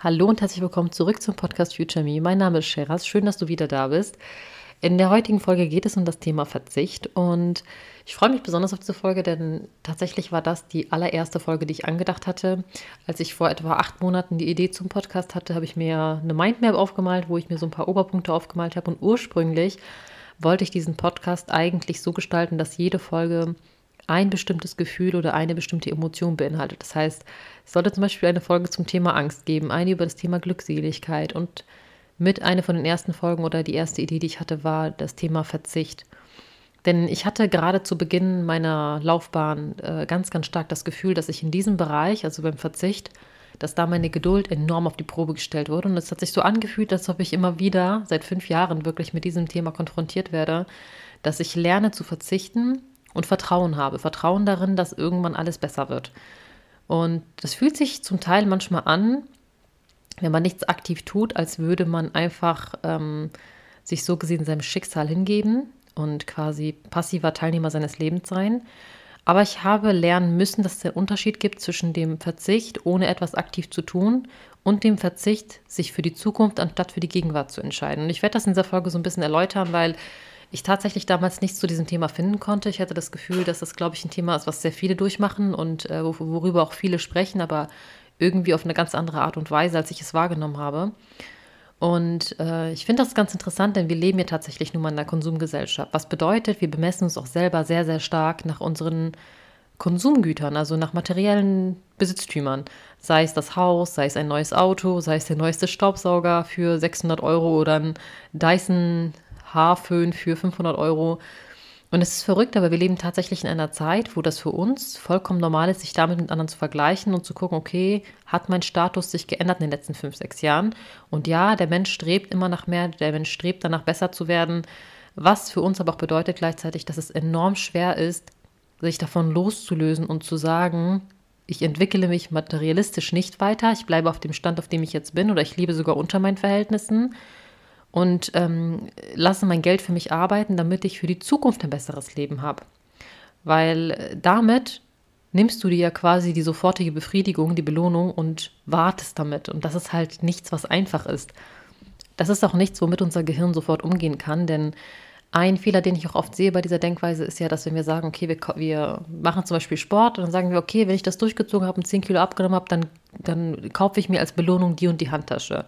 Hallo und herzlich willkommen zurück zum Podcast Future Me. Mein Name ist Sheraz. Schön, dass du wieder da bist. In der heutigen Folge geht es um das Thema Verzicht und ich freue mich besonders auf diese Folge, denn tatsächlich war das die allererste Folge, die ich angedacht hatte. Als ich vor etwa acht Monaten die Idee zum Podcast hatte, habe ich mir eine Mindmap aufgemalt, wo ich mir so ein paar Oberpunkte aufgemalt habe und ursprünglich wollte ich diesen Podcast eigentlich so gestalten, dass jede Folge ein bestimmtes Gefühl oder eine bestimmte Emotion beinhaltet. Das heißt, es sollte zum Beispiel eine Folge zum Thema Angst geben, eine über das Thema Glückseligkeit und mit einer von den ersten Folgen oder die erste Idee, die ich hatte, war das Thema Verzicht. Denn ich hatte gerade zu Beginn meiner Laufbahn äh, ganz, ganz stark das Gefühl, dass ich in diesem Bereich, also beim Verzicht, dass da meine Geduld enorm auf die Probe gestellt wurde. Und es hat sich so angefühlt, als ob ich immer wieder seit fünf Jahren wirklich mit diesem Thema konfrontiert werde, dass ich lerne zu verzichten und Vertrauen habe. Vertrauen darin, dass irgendwann alles besser wird. Und das fühlt sich zum Teil manchmal an, wenn man nichts aktiv tut, als würde man einfach ähm, sich so gesehen seinem Schicksal hingeben und quasi passiver Teilnehmer seines Lebens sein. Aber ich habe lernen müssen, dass es einen Unterschied gibt zwischen dem Verzicht, ohne etwas aktiv zu tun, und dem Verzicht, sich für die Zukunft anstatt für die Gegenwart zu entscheiden. Und ich werde das in dieser Folge so ein bisschen erläutern, weil ich tatsächlich damals nichts zu diesem Thema finden konnte. Ich hatte das Gefühl, dass das, glaube ich, ein Thema ist, was sehr viele durchmachen und äh, worüber auch viele sprechen, aber irgendwie auf eine ganz andere Art und Weise, als ich es wahrgenommen habe. Und äh, ich finde das ganz interessant, denn wir leben ja tatsächlich nun mal in einer Konsumgesellschaft. Was bedeutet, wir bemessen uns auch selber sehr, sehr stark nach unseren Konsumgütern, also nach materiellen Besitztümern. Sei es das Haus, sei es ein neues Auto, sei es der neueste Staubsauger für 600 Euro oder ein Dyson Haarföhn für 500 Euro. Und es ist verrückt, aber wir leben tatsächlich in einer Zeit, wo das für uns vollkommen normal ist, sich damit mit anderen zu vergleichen und zu gucken, okay, hat mein Status sich geändert in den letzten fünf, sechs Jahren? Und ja, der Mensch strebt immer nach mehr, der Mensch strebt danach besser zu werden, was für uns aber auch bedeutet gleichzeitig, dass es enorm schwer ist, sich davon loszulösen und zu sagen, ich entwickle mich materialistisch nicht weiter, ich bleibe auf dem Stand, auf dem ich jetzt bin oder ich lebe sogar unter meinen Verhältnissen und ähm, lasse mein Geld für mich arbeiten, damit ich für die Zukunft ein besseres Leben habe. Weil äh, damit nimmst du dir ja quasi die sofortige Befriedigung, die Belohnung und wartest damit. Und das ist halt nichts, was einfach ist. Das ist auch nichts, womit unser Gehirn sofort umgehen kann, denn ein Fehler, den ich auch oft sehe bei dieser Denkweise, ist ja, dass wenn wir sagen, okay, wir, wir machen zum Beispiel Sport und dann sagen wir, okay, wenn ich das durchgezogen habe und 10 Kilo abgenommen habe, dann, dann kaufe ich mir als Belohnung die und die Handtasche.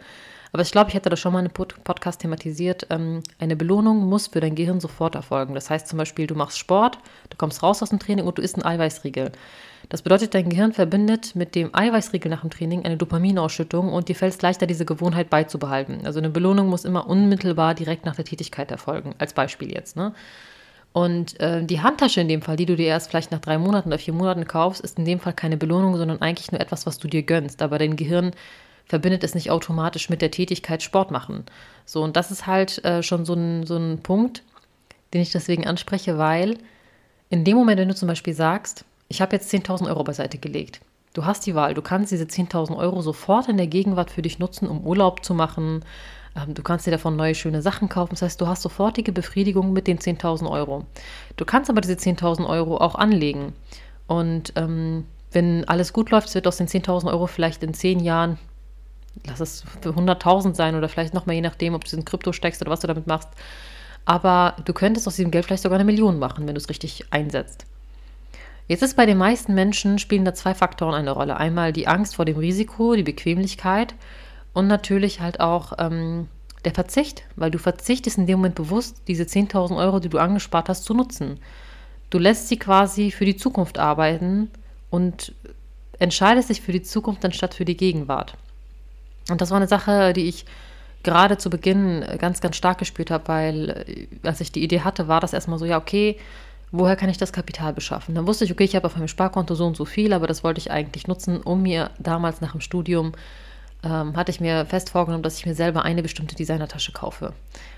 Aber ich glaube, ich hätte das schon mal einem Podcast thematisiert. Ähm, eine Belohnung muss für dein Gehirn sofort erfolgen. Das heißt zum Beispiel, du machst Sport, du kommst raus aus dem Training und du isst einen Eiweißriegel. Das bedeutet, dein Gehirn verbindet mit dem Eiweißriegel nach dem Training eine Dopaminausschüttung und dir fällt es leichter, diese Gewohnheit beizubehalten. Also eine Belohnung muss immer unmittelbar direkt nach der Tätigkeit erfolgen, als Beispiel jetzt. Ne? Und äh, die Handtasche in dem Fall, die du dir erst vielleicht nach drei Monaten oder vier Monaten kaufst, ist in dem Fall keine Belohnung, sondern eigentlich nur etwas, was du dir gönnst. Aber dein Gehirn verbindet es nicht automatisch mit der Tätigkeit Sport machen. So, und das ist halt äh, schon so ein, so ein Punkt, den ich deswegen anspreche, weil in dem Moment, wenn du zum Beispiel sagst, ich habe jetzt 10.000 Euro beiseite gelegt, du hast die Wahl, du kannst diese 10.000 Euro sofort in der Gegenwart für dich nutzen, um Urlaub zu machen, ähm, du kannst dir davon neue schöne Sachen kaufen, das heißt, du hast sofortige Befriedigung mit den 10.000 Euro. Du kannst aber diese 10.000 Euro auch anlegen und ähm, wenn alles gut läuft, wird aus den 10.000 Euro vielleicht in 10 Jahren lass es für 100.000 sein oder vielleicht noch mehr, je nachdem, ob du in Krypto steckst oder was du damit machst. Aber du könntest aus diesem Geld vielleicht sogar eine Million machen, wenn du es richtig einsetzt. Jetzt ist bei den meisten Menschen spielen da zwei Faktoren eine Rolle. Einmal die Angst vor dem Risiko, die Bequemlichkeit und natürlich halt auch ähm, der Verzicht, weil du verzichtest in dem Moment bewusst, diese 10.000 Euro, die du angespart hast, zu nutzen. Du lässt sie quasi für die Zukunft arbeiten und entscheidest dich für die Zukunft anstatt für die Gegenwart. Und das war eine Sache, die ich gerade zu Beginn ganz, ganz stark gespürt habe, weil äh, als ich die Idee hatte, war das erstmal so, ja, okay, woher kann ich das Kapital beschaffen? Dann wusste ich, okay, ich habe auf meinem Sparkonto so und so viel, aber das wollte ich eigentlich nutzen, um mir damals nach dem Studium, ähm, hatte ich mir fest vorgenommen, dass ich mir selber eine bestimmte Designertasche kaufe. Und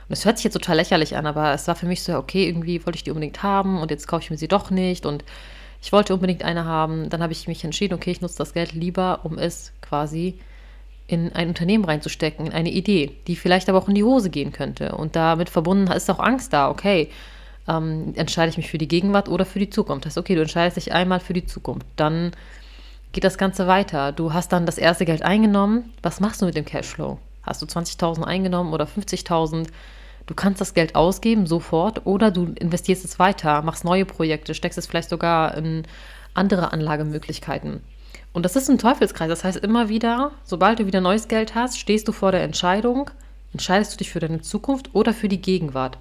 das hört sich jetzt total lächerlich an, aber es war für mich so, okay, irgendwie wollte ich die unbedingt haben und jetzt kaufe ich mir sie doch nicht und ich wollte unbedingt eine haben. Dann habe ich mich entschieden, okay, ich nutze das Geld lieber, um es quasi in ein Unternehmen reinzustecken, in eine Idee, die vielleicht aber auch in die Hose gehen könnte. Und damit verbunden ist auch Angst da, okay, ähm, entscheide ich mich für die Gegenwart oder für die Zukunft. Das heißt, okay, du entscheidest dich einmal für die Zukunft. Dann geht das Ganze weiter. Du hast dann das erste Geld eingenommen. Was machst du mit dem Cashflow? Hast du 20.000 eingenommen oder 50.000? Du kannst das Geld ausgeben sofort oder du investierst es weiter, machst neue Projekte, steckst es vielleicht sogar in andere Anlagemöglichkeiten. Und das ist ein Teufelskreis. Das heißt, immer wieder, sobald du wieder neues Geld hast, stehst du vor der Entscheidung, entscheidest du dich für deine Zukunft oder für die Gegenwart.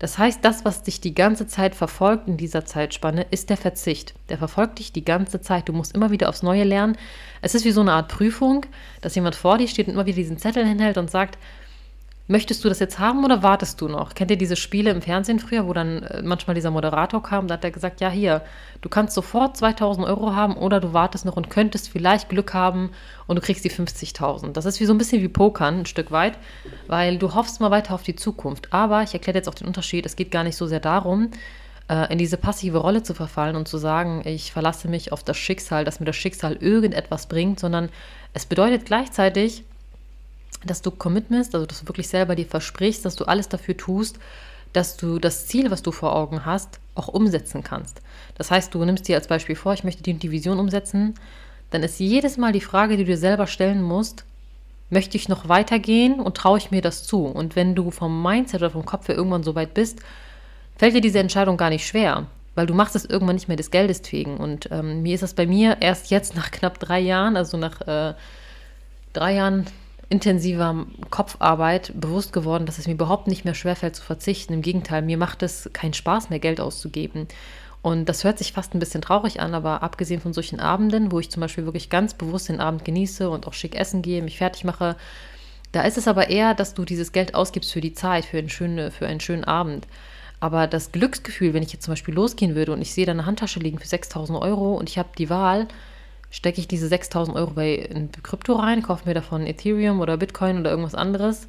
Das heißt, das, was dich die ganze Zeit verfolgt in dieser Zeitspanne, ist der Verzicht. Der verfolgt dich die ganze Zeit. Du musst immer wieder aufs Neue lernen. Es ist wie so eine Art Prüfung, dass jemand vor dir steht und immer wieder diesen Zettel hinhält und sagt, möchtest du das jetzt haben oder wartest du noch? Kennt ihr diese Spiele im Fernsehen früher, wo dann äh, manchmal dieser Moderator kam, da hat er gesagt, ja hier, du kannst sofort 2000 Euro haben oder du wartest noch und könntest vielleicht Glück haben und du kriegst die 50.000. Das ist wie so ein bisschen wie Pokern, ein Stück weit, weil du hoffst mal weiter auf die Zukunft. Aber ich erkläre jetzt auch den Unterschied, es geht gar nicht so sehr darum, äh, in diese passive Rolle zu verfallen und zu sagen, ich verlasse mich auf das Schicksal, dass mir das Schicksal irgendetwas bringt, sondern es bedeutet gleichzeitig, dass du committest, also dass du wirklich selber dir versprichst, dass du alles dafür tust, dass du das Ziel, was du vor Augen hast, auch umsetzen kannst. Das heißt, du nimmst dir als Beispiel vor, ich möchte die, die Vision umsetzen, dann ist jedes Mal die Frage, die du dir selber stellen musst, möchte ich noch weitergehen und traue ich mir das zu? Und wenn du vom Mindset oder vom Kopf her irgendwann so weit bist, fällt dir diese Entscheidung gar nicht schwer, weil du machst es irgendwann nicht mehr des Geldes wegen. Und ähm, mir ist das bei mir erst jetzt nach knapp drei Jahren, also nach äh, drei Jahren intensiver Kopfarbeit bewusst geworden, dass es mir überhaupt nicht mehr schwerfällt zu verzichten. Im Gegenteil, mir macht es keinen Spaß mehr, Geld auszugeben. Und das hört sich fast ein bisschen traurig an, aber abgesehen von solchen Abenden, wo ich zum Beispiel wirklich ganz bewusst den Abend genieße und auch schick essen gehe, mich fertig mache, da ist es aber eher, dass du dieses Geld ausgibst für die Zeit, für, eine schöne, für einen schönen Abend. Aber das Glücksgefühl, wenn ich jetzt zum Beispiel losgehen würde und ich sehe da eine Handtasche liegen für 6000 Euro und ich habe die Wahl, stecke ich diese 6000 Euro bei in Krypto rein, kaufe mir davon Ethereum oder Bitcoin oder irgendwas anderes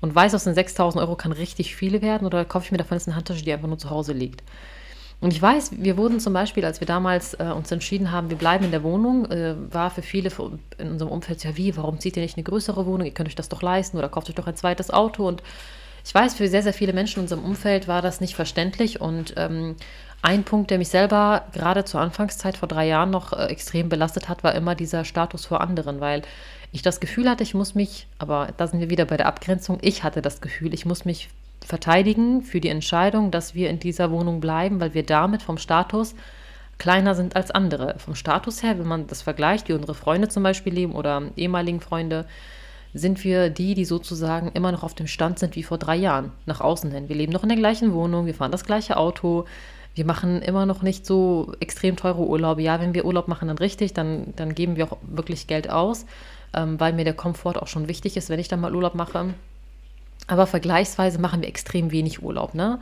und weiß, aus den 6000 Euro kann richtig viele werden oder kaufe ich mir davon jetzt eine Handtasche, die einfach nur zu Hause liegt. Und ich weiß, wir wurden zum Beispiel, als wir damals äh, uns entschieden haben, wir bleiben in der Wohnung, äh, war für viele in unserem Umfeld ja wie, warum zieht ihr nicht eine größere Wohnung? Ihr könnt euch das doch leisten oder kauft euch doch ein zweites Auto. Und ich weiß, für sehr, sehr viele Menschen in unserem Umfeld war das nicht verständlich und ähm, ein Punkt, der mich selber gerade zur Anfangszeit vor drei Jahren noch äh, extrem belastet hat, war immer dieser Status vor anderen, weil ich das Gefühl hatte, ich muss mich, aber da sind wir wieder bei der Abgrenzung, ich hatte das Gefühl, ich muss mich verteidigen für die Entscheidung, dass wir in dieser Wohnung bleiben, weil wir damit vom Status kleiner sind als andere. Vom Status her, wenn man das vergleicht, wie unsere Freunde zum Beispiel leben oder ehemaligen Freunde, sind wir die, die sozusagen immer noch auf dem Stand sind wie vor drei Jahren, nach außen hin. Wir leben noch in der gleichen Wohnung, wir fahren das gleiche Auto, wir machen immer noch nicht so extrem teure Urlaube. Ja, wenn wir Urlaub machen, dann richtig, dann, dann geben wir auch wirklich Geld aus, ähm, weil mir der Komfort auch schon wichtig ist, wenn ich dann mal Urlaub mache. Aber vergleichsweise machen wir extrem wenig Urlaub, ne?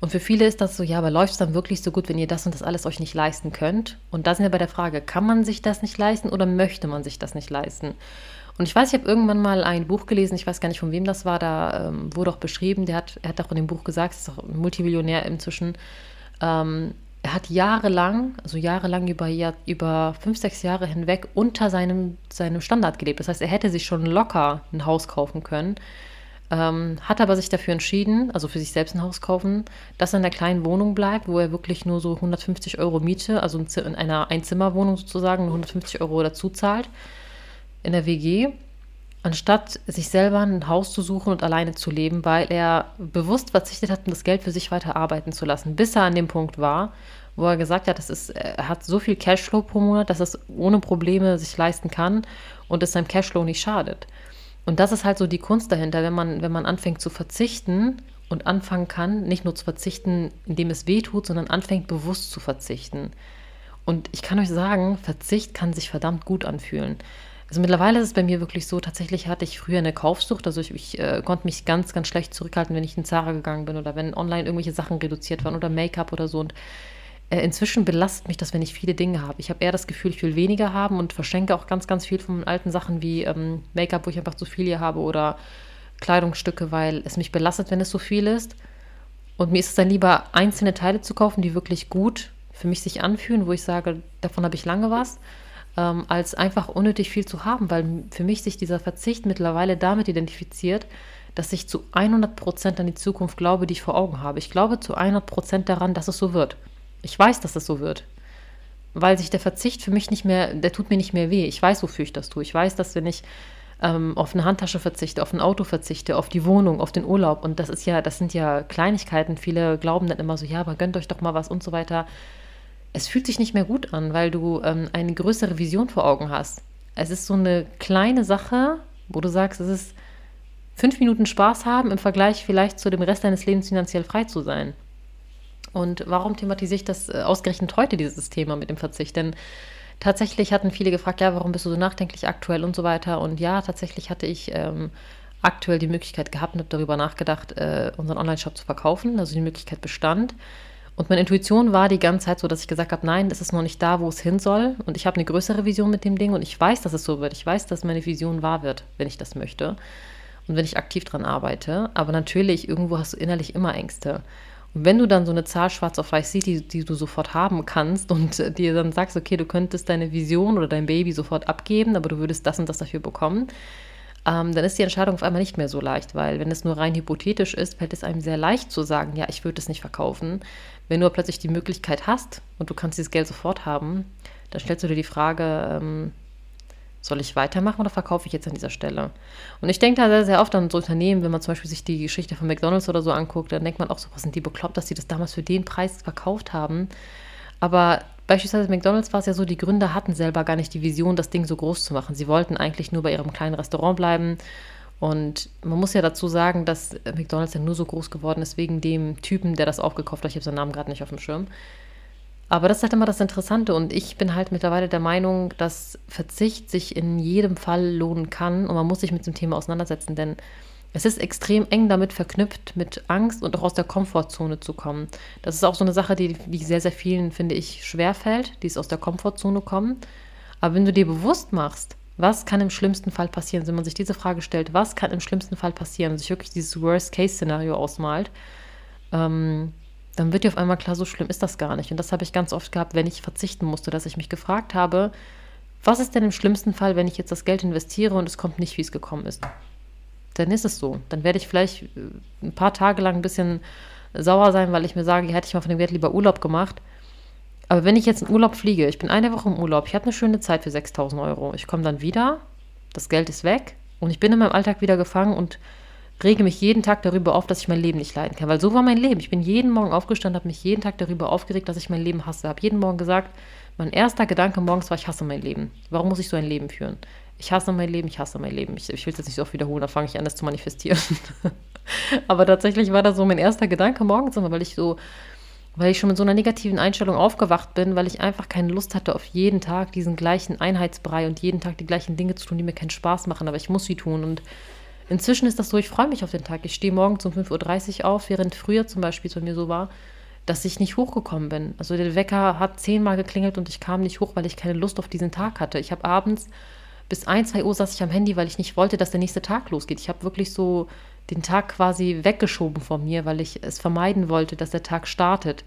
Und für viele ist das so, ja, aber läuft es dann wirklich so gut, wenn ihr das und das alles euch nicht leisten könnt? Und da sind wir bei der Frage, kann man sich das nicht leisten oder möchte man sich das nicht leisten? Und ich weiß, ich habe irgendwann mal ein Buch gelesen, ich weiß gar nicht, von wem das war, da ähm, wurde auch beschrieben, der hat, er hat auch in dem Buch gesagt, ist auch ein Multimillionär inzwischen, ähm, er hat jahrelang, also jahrelang über, über fünf, sechs Jahre hinweg unter seinem, seinem Standard gelebt. Das heißt, er hätte sich schon locker ein Haus kaufen können, ähm, hat aber sich dafür entschieden, also für sich selbst ein Haus kaufen, dass er in der kleinen Wohnung bleibt, wo er wirklich nur so 150 Euro Miete, also in einer Einzimmerwohnung sozusagen, 150 Euro dazu zahlt in der WG anstatt sich selber ein Haus zu suchen und alleine zu leben, weil er bewusst verzichtet hat, das Geld für sich weiter arbeiten zu lassen, bis er an dem Punkt war, wo er gesagt hat, das ist, er hat so viel Cashflow pro Monat, dass er es ohne Probleme sich leisten kann und es seinem Cashflow nicht schadet. Und das ist halt so die Kunst dahinter, wenn man, wenn man anfängt zu verzichten und anfangen kann, nicht nur zu verzichten, indem es weh tut, sondern anfängt bewusst zu verzichten. Und ich kann euch sagen, Verzicht kann sich verdammt gut anfühlen. Also mittlerweile ist es bei mir wirklich so, tatsächlich hatte ich früher eine Kaufsucht, also ich, ich äh, konnte mich ganz, ganz schlecht zurückhalten, wenn ich in Zara gegangen bin oder wenn online irgendwelche Sachen reduziert waren oder Make-up oder so. Und äh, inzwischen belastet mich das, wenn ich viele Dinge habe. Ich habe eher das Gefühl, ich will weniger haben und verschenke auch ganz, ganz viel von alten Sachen wie ähm, Make-up, wo ich einfach zu viel hier habe oder Kleidungsstücke, weil es mich belastet, wenn es so viel ist. Und mir ist es dann lieber, einzelne Teile zu kaufen, die wirklich gut für mich sich anfühlen, wo ich sage, davon habe ich lange was ähm, als einfach unnötig viel zu haben, weil für mich sich dieser Verzicht mittlerweile damit identifiziert, dass ich zu 100 Prozent an die Zukunft glaube, die ich vor Augen habe. Ich glaube zu 100 Prozent daran, dass es so wird. Ich weiß, dass es so wird. weil sich der Verzicht für mich nicht mehr, der tut mir nicht mehr weh. Ich weiß, wofür ich das tue. Ich weiß, dass wenn ich ähm, auf eine Handtasche verzichte, auf ein Auto verzichte, auf die Wohnung, auf den Urlaub, und das ist ja, das sind ja Kleinigkeiten. Viele glauben dann immer so, ja, aber gönnt euch doch mal was und so weiter. Es fühlt sich nicht mehr gut an, weil du ähm, eine größere Vision vor Augen hast. Es ist so eine kleine Sache, wo du sagst, es ist fünf Minuten Spaß haben im Vergleich vielleicht zu dem Rest deines Lebens finanziell frei zu sein. Und warum thematisiere ich das äh, ausgerechnet heute, dieses Thema mit dem Verzicht? Denn tatsächlich hatten viele gefragt, ja, warum bist du so nachdenklich aktuell und so weiter. Und ja, tatsächlich hatte ich ähm, aktuell die Möglichkeit gehabt und habe darüber nachgedacht, äh, unseren Online-Shop zu verkaufen. Also die Möglichkeit bestand. Und meine Intuition war die ganze Zeit so, dass ich gesagt habe, nein, es ist noch nicht da, wo es hin soll. Und ich habe eine größere Vision mit dem Ding und ich weiß, dass es so wird. Ich weiß, dass meine Vision wahr wird, wenn ich das möchte und wenn ich aktiv dran arbeite. Aber natürlich, irgendwo hast du innerlich immer Ängste. Und wenn du dann so eine Zahl schwarz auf weiß siehst, die, die du sofort haben kannst und dir dann sagst, okay, du könntest deine Vision oder dein Baby sofort abgeben, aber du würdest das und das dafür bekommen, ähm, dann ist die Entscheidung auf einmal nicht mehr so leicht, weil wenn es nur rein hypothetisch ist, fällt es einem sehr leicht zu sagen, ja, ich würde es nicht verkaufen. Wenn du plötzlich die Möglichkeit hast und du kannst dieses Geld sofort haben, dann stellst du dir die Frage, ähm, soll ich weitermachen oder verkaufe ich jetzt an dieser Stelle? Und ich denke da sehr, sehr oft an so Unternehmen, wenn man zum Beispiel sich die Geschichte von McDonalds oder so anguckt, dann denkt man auch so, was sind die bekloppt, dass sie das damals für den Preis verkauft haben. Aber beispielsweise McDonalds war es ja so, die Gründer hatten selber gar nicht die Vision, das Ding so groß zu machen. Sie wollten eigentlich nur bei ihrem kleinen Restaurant bleiben. Und man muss ja dazu sagen, dass McDonalds ja nur so groß geworden ist wegen dem Typen, der das aufgekauft hat. Ich habe seinen Namen gerade nicht auf dem Schirm. Aber das ist halt immer das Interessante und ich bin halt mittlerweile der Meinung, dass Verzicht sich in jedem Fall lohnen kann und man muss sich mit dem Thema auseinandersetzen, denn es ist extrem eng damit verknüpft, mit Angst und auch aus der Komfortzone zu kommen. Das ist auch so eine Sache, die, die sehr, sehr vielen, finde ich, schwerfällt, die ist aus der Komfortzone kommen. Aber wenn du dir bewusst machst, was kann im schlimmsten Fall passieren, wenn man sich diese Frage stellt, was kann im schlimmsten Fall passieren und sich wirklich dieses Worst-Case-Szenario ausmalt, ähm, dann wird dir auf einmal klar, so schlimm ist das gar nicht. Und das habe ich ganz oft gehabt, wenn ich verzichten musste, dass ich mich gefragt habe, was ist denn im schlimmsten Fall, wenn ich jetzt das Geld investiere und es kommt nicht, wie es gekommen ist? Dann ist es so. Dann werde ich vielleicht äh, ein paar Tage lang ein bisschen sauer sein, weil ich mir sage, hätte ich mal von dem Geld lieber Urlaub gemacht. Aber wenn ich jetzt in Urlaub fliege, ich bin eine Woche im Urlaub, ich habe eine schöne Zeit für 6000 Euro, ich komme dann wieder, das Geld ist weg und ich bin in meinem Alltag wieder gefangen und rege mich jeden Tag darüber auf, dass ich mein Leben nicht leiden kann. Weil so war mein Leben. Ich bin jeden Morgen aufgestanden, habe mich jeden Tag darüber aufgeregt, dass ich mein Leben hasse. Habe jeden Morgen gesagt, mein erster Gedanke morgens war, ich hasse mein Leben. Warum muss ich so ein Leben führen? Ich hasse mein Leben, ich hasse mein Leben. Ich, ich will es jetzt nicht so oft wiederholen, da fange ich an, das zu manifestieren. Aber tatsächlich war das so mein erster Gedanke morgens immer, weil ich so, weil ich schon mit so einer negativen Einstellung aufgewacht bin, weil ich einfach keine Lust hatte, auf jeden Tag diesen gleichen Einheitsbrei und jeden Tag die gleichen Dinge zu tun, die mir keinen Spaß machen, aber ich muss sie tun. Und Inzwischen ist das so, ich freue mich auf den Tag. Ich stehe morgens um 5.30 Uhr auf, während früher zum Beispiel bei mir so war, dass ich nicht hochgekommen bin. Also der Wecker hat zehnmal geklingelt und ich kam nicht hoch, weil ich keine Lust auf diesen Tag hatte. Ich habe abends bis 1, 2 Uhr saß ich am Handy, weil ich nicht wollte, dass der nächste Tag losgeht. Ich habe wirklich so den Tag quasi weggeschoben von mir, weil ich es vermeiden wollte, dass der Tag startet,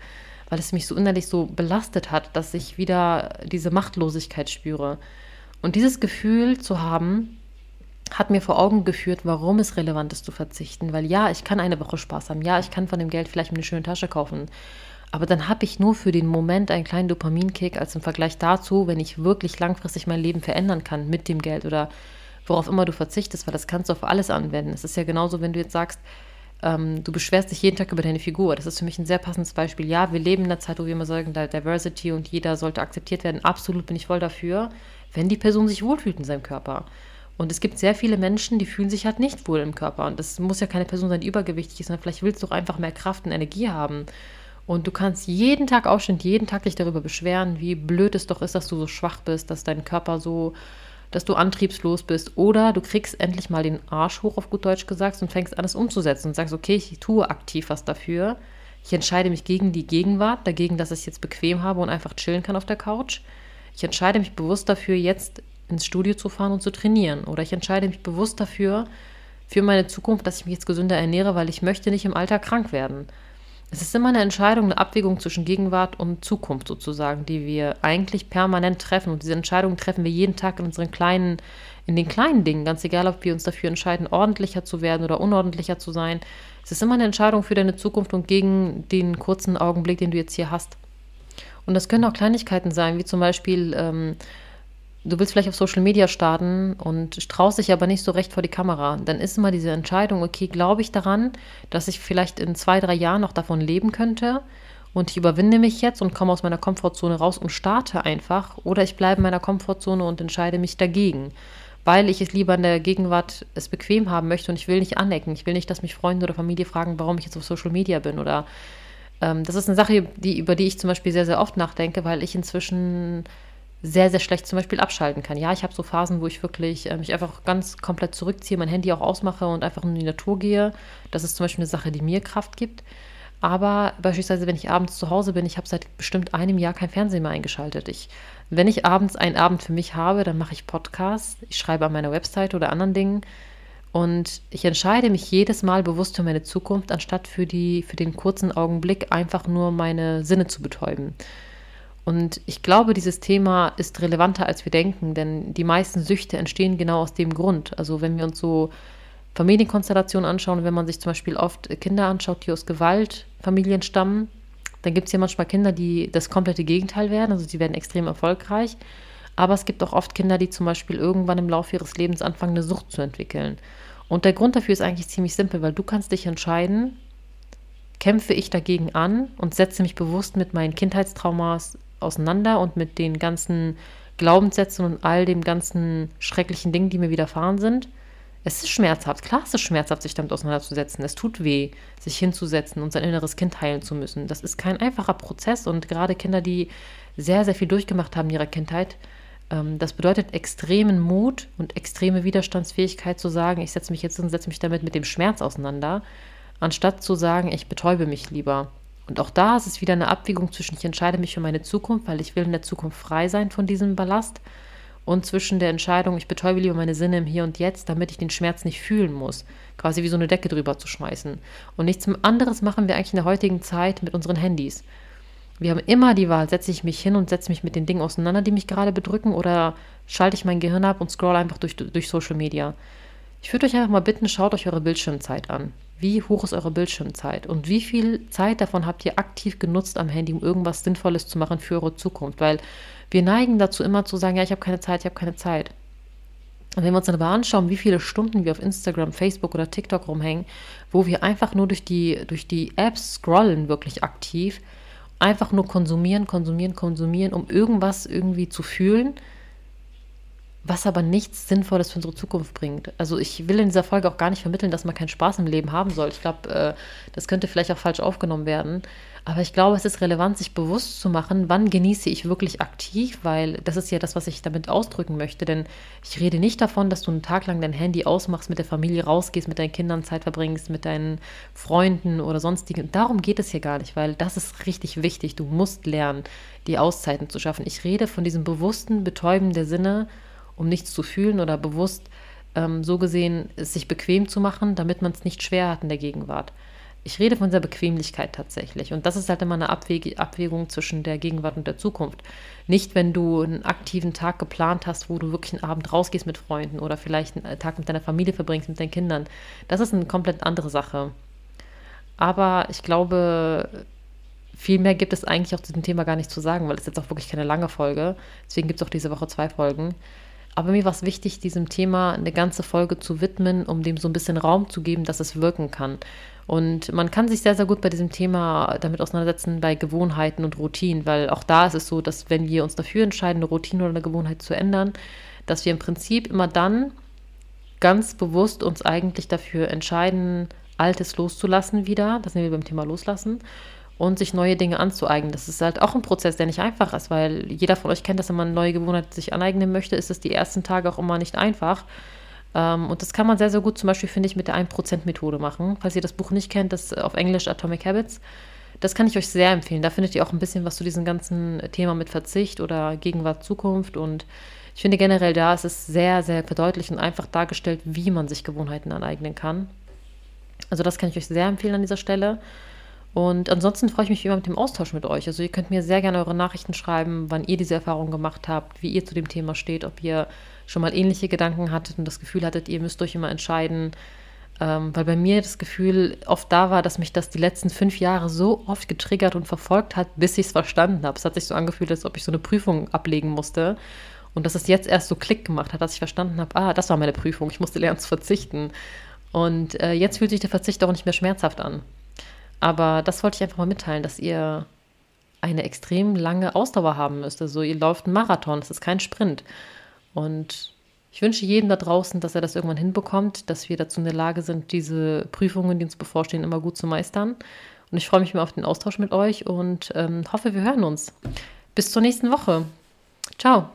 weil es mich so innerlich so belastet hat, dass ich wieder diese Machtlosigkeit spüre. Und dieses Gefühl zu haben, hat mir vor Augen geführt, warum es relevant ist zu verzichten. Weil ja, ich kann eine Woche Spaß haben. Ja, ich kann von dem Geld vielleicht eine schöne Tasche kaufen. Aber dann habe ich nur für den Moment einen kleinen Dopaminkick als im Vergleich dazu, wenn ich wirklich langfristig mein Leben verändern kann mit dem Geld oder worauf immer du verzichtest, weil das kannst du auf alles anwenden. Es ist ja genauso, wenn du jetzt sagst, ähm, du beschwerst dich jeden Tag über deine Figur. Das ist für mich ein sehr passendes Beispiel. Ja, wir leben in einer Zeit, wo wir immer sagen, Diversity und jeder sollte akzeptiert werden. Absolut bin ich voll dafür, wenn die Person sich wohlfühlt in seinem Körper. Und es gibt sehr viele Menschen, die fühlen sich halt nicht wohl im Körper. Und das muss ja keine Person sein, die übergewichtig ist, sondern vielleicht willst du auch einfach mehr Kraft und Energie haben. Und du kannst jeden Tag aufstehen, jeden Tag dich darüber beschweren, wie blöd es doch ist, dass du so schwach bist, dass dein Körper so, dass du antriebslos bist. Oder du kriegst endlich mal den Arsch hoch, auf gut Deutsch gesagt, und fängst an, es umzusetzen und sagst, okay, ich tue aktiv was dafür. Ich entscheide mich gegen die Gegenwart, dagegen, dass ich es jetzt bequem habe und einfach chillen kann auf der Couch. Ich entscheide mich bewusst dafür, jetzt ins Studio zu fahren und zu trainieren. Oder ich entscheide mich bewusst dafür, für meine Zukunft, dass ich mich jetzt gesünder ernähre, weil ich möchte nicht im Alter krank werden. Es ist immer eine Entscheidung, eine Abwägung zwischen Gegenwart und Zukunft sozusagen, die wir eigentlich permanent treffen. Und diese Entscheidung treffen wir jeden Tag in unseren kleinen, in den kleinen Dingen, ganz egal, ob wir uns dafür entscheiden, ordentlicher zu werden oder unordentlicher zu sein. Es ist immer eine Entscheidung für deine Zukunft und gegen den kurzen Augenblick, den du jetzt hier hast. Und das können auch Kleinigkeiten sein, wie zum Beispiel, ähm, du willst vielleicht auf Social Media starten und traust dich aber nicht so recht vor die Kamera. Dann ist immer diese Entscheidung, okay, glaube ich daran, dass ich vielleicht in zwei, drei Jahren noch davon leben könnte? Und ich überwinde mich jetzt und komme aus meiner Komfortzone raus und starte einfach. Oder ich bleibe in meiner Komfortzone und entscheide mich dagegen weil ich es lieber in der Gegenwart es bequem haben möchte und ich will nicht anecken. Ich will nicht, dass mich Freunde oder Familie fragen, warum ich jetzt auf Social Media bin oder ähm, das ist eine Sache, die, über die ich zum Beispiel sehr, sehr oft nachdenke, weil ich inzwischen sehr, sehr schlecht zum Beispiel abschalten kann. Ja, ich habe so Phasen, wo ich wirklich äh, mich einfach ganz komplett zurückziehe, mein Handy auch ausmache und einfach in die Natur gehe. Das ist zum Beispiel eine Sache, die mir Kraft gibt. Aber beispielsweise, wenn ich abends zu Hause bin, ich habe seit bestimmt einem Jahr kein Fernsehen mehr eingeschaltet. Ich, wenn ich abends einen Abend für mich habe, dann mache ich Podcasts, ich schreibe an meiner Website oder anderen Dingen und ich entscheide mich jedes Mal bewusst für meine Zukunft, anstatt für, die, für den kurzen Augenblick einfach nur meine Sinne zu betäuben. Und ich glaube, dieses Thema ist relevanter, als wir denken, denn die meisten Süchte entstehen genau aus dem Grund. Also wenn wir uns so Familienkonstellationen anschauen, wenn man sich zum Beispiel oft Kinder anschaut, die aus Gewaltfamilien stammen, dann gibt es ja manchmal Kinder, die das komplette Gegenteil werden, also sie werden extrem erfolgreich. Aber es gibt auch oft Kinder, die zum Beispiel irgendwann im Laufe ihres Lebens anfangen, eine Sucht zu entwickeln. Und der Grund dafür ist eigentlich ziemlich simpel, weil du kannst dich entscheiden, kämpfe ich dagegen an und setze mich bewusst mit meinen Kindheitstraumas auseinander und mit den ganzen Glaubenssätzen und all dem ganzen schrecklichen Dingen, die mir widerfahren sind es ist schmerzhaft. Klar, es ist schmerzhaft, sich damit auseinanderzusetzen. Es tut weh, sich hinzusetzen und sein inneres Kind heilen zu müssen. Das ist kein einfacher Prozess und gerade Kinder, die sehr, sehr viel durchgemacht haben in ihrer Kindheit, ähm, das bedeutet extremen Mut und extreme Widerstandsfähigkeit zu sagen, ich setze mich jetzt und setze mich damit mit dem Schmerz auseinander, anstatt zu sagen, ich betäube mich lieber. Und auch da ist es wieder eine Abwägung zwischen, ich entscheide mich für meine Zukunft, weil ich will in der Zukunft frei sein von diesem Ballast und zwischen der Entscheidung, ich betäube lieber meine Sinne im Hier und Jetzt, damit ich den Schmerz nicht fühlen muss, quasi wie so eine Decke drüber zu schmeißen. Und nichts anderes machen wir eigentlich in der heutigen Zeit mit unseren Handys. Wir haben immer die Wahl, setze ich mich hin und setze mich mit den Dingen auseinander, die mich gerade bedrücken, oder schalte ich mein Gehirn ab und scroll einfach durch, durch Social Media. Ich würde euch einfach mal bitten, schaut euch eure Bildschirmzeit an. Wie hoch ist eure Bildschirmzeit? Und wie viel Zeit davon habt ihr aktiv genutzt am Handy, um irgendwas Sinnvolles zu machen für eure Zukunft? Weil wir neigen dazu immer zu sagen, ja, ich habe keine Zeit, ich habe keine Zeit. Und wenn wir uns dann aber anschauen, wie viele Stunden wir auf Instagram, Facebook oder TikTok rumhängen, wo wir einfach nur durch die, durch die Apps scrollen, wirklich aktiv, einfach nur konsumieren, konsumieren, konsumieren, um irgendwas irgendwie zu fühlen, was aber nichts Sinnvolles für unsere Zukunft bringt. Also ich will in dieser Folge auch gar nicht vermitteln, dass man keinen Spaß im Leben haben soll. Ich glaube, äh, das könnte vielleicht auch falsch aufgenommen werden. Aber ich glaube, es ist relevant, sich bewusst zu machen, wann genieße ich wirklich aktiv, weil das ist ja das, was ich damit ausdrücken möchte. Denn ich rede nicht davon, dass du einen Tag lang dein Handy ausmachst, mit der Familie rausgehst, mit deinen Kindern Zeit verbringst, mit deinen Freunden oder sonstigen. Darum geht es hier gar nicht, weil das ist richtig wichtig. Du musst lernen, die Auszeiten zu schaffen. Ich rede von diesem bewussten Betäuben der Sinne, um nichts zu fühlen oder bewusst ähm, so gesehen es sich bequem zu machen, damit man es nicht schwer hat in der Gegenwart. Ich rede von dieser Bequemlichkeit tatsächlich. Und das ist halt immer eine Abwäg Abwägung zwischen der Gegenwart und der Zukunft. Nicht, wenn du einen aktiven Tag geplant hast, wo du wirklich einen Abend rausgehst mit Freunden oder vielleicht einen Tag mit deiner Familie verbringst, mit deinen Kindern. Das ist eine komplett andere Sache. Aber ich glaube, viel mehr gibt es eigentlich auch zu dem Thema gar nicht zu sagen, weil es jetzt auch wirklich keine lange Folge. Deswegen gibt es auch diese Woche zwei Folgen. Aber mir war es wichtig, diesem Thema eine ganze Folge zu widmen, um dem so ein bisschen Raum zu geben, dass es wirken kann. Und man kann sich sehr, sehr gut bei diesem Thema damit auseinandersetzen, bei Gewohnheiten und Routinen, weil auch da ist es so, dass wenn wir uns dafür entscheiden, eine Routine oder eine Gewohnheit zu ändern, dass wir im Prinzip immer dann ganz bewusst uns eigentlich dafür entscheiden, Altes loszulassen wieder, das sind wir beim Thema Loslassen, und sich neue Dinge anzueignen. Das ist halt auch ein Prozess, der nicht einfach ist, weil jeder von euch kennt, dass wenn man neue Gewohnheit sich aneignen möchte, ist es die ersten Tage auch immer nicht einfach. Ähm, und das kann man sehr, sehr gut zum Beispiel, finde ich, mit der 1%-Methode machen. Falls ihr das Buch nicht kennt, das auf Englisch Atomic Habits. Das kann ich euch sehr empfehlen. Da findet ihr auch ein bisschen was zu diesem ganzen Thema mit Verzicht oder Gegenwart, Zukunft. Und ich finde generell da ist es sehr, sehr verdeutlicht und einfach dargestellt, wie man sich Gewohnheiten aneignen kann. Also das kann ich euch sehr empfehlen an dieser Stelle. Und ansonsten freue ich mich immer mit dem Austausch mit euch. Also ihr könnt mir sehr gerne eure Nachrichten schreiben, wann ihr diese Erfahrung gemacht habt, wie ihr zu dem Thema steht, ob ihr schon mal ähnliche Gedanken hattet und das Gefühl hattet, ihr müsst euch immer entscheiden. Ähm, weil bei mir das Gefühl oft da war, dass mich das die letzten fünf Jahre so oft getriggert und verfolgt hat, bis ich es verstanden habe. Es hat sich so angefühlt, als ob ich so eine Prüfung ablegen musste. Und dass es jetzt erst so Klick gemacht hat, dass ich verstanden habe, ah, das war meine Prüfung, ich musste lernen zu verzichten. Und äh, jetzt fühlt sich der Verzicht auch nicht mehr schmerzhaft an. Aber das wollte ich einfach mal mitteilen, dass ihr eine extrem lange Ausdauer haben müsst. Also ihr lauft einen Marathon, das ist kein Sprint. Und ich wünsche jedem da draußen, dass er das irgendwann hinbekommt, dass wir dazu in der Lage sind, diese Prüfungen, die uns bevorstehen, immer gut zu meistern. Und ich freue mich mal auf den Austausch mit euch und ähm, hoffe, wir hören uns. Bis zur nächsten Woche. Ciao.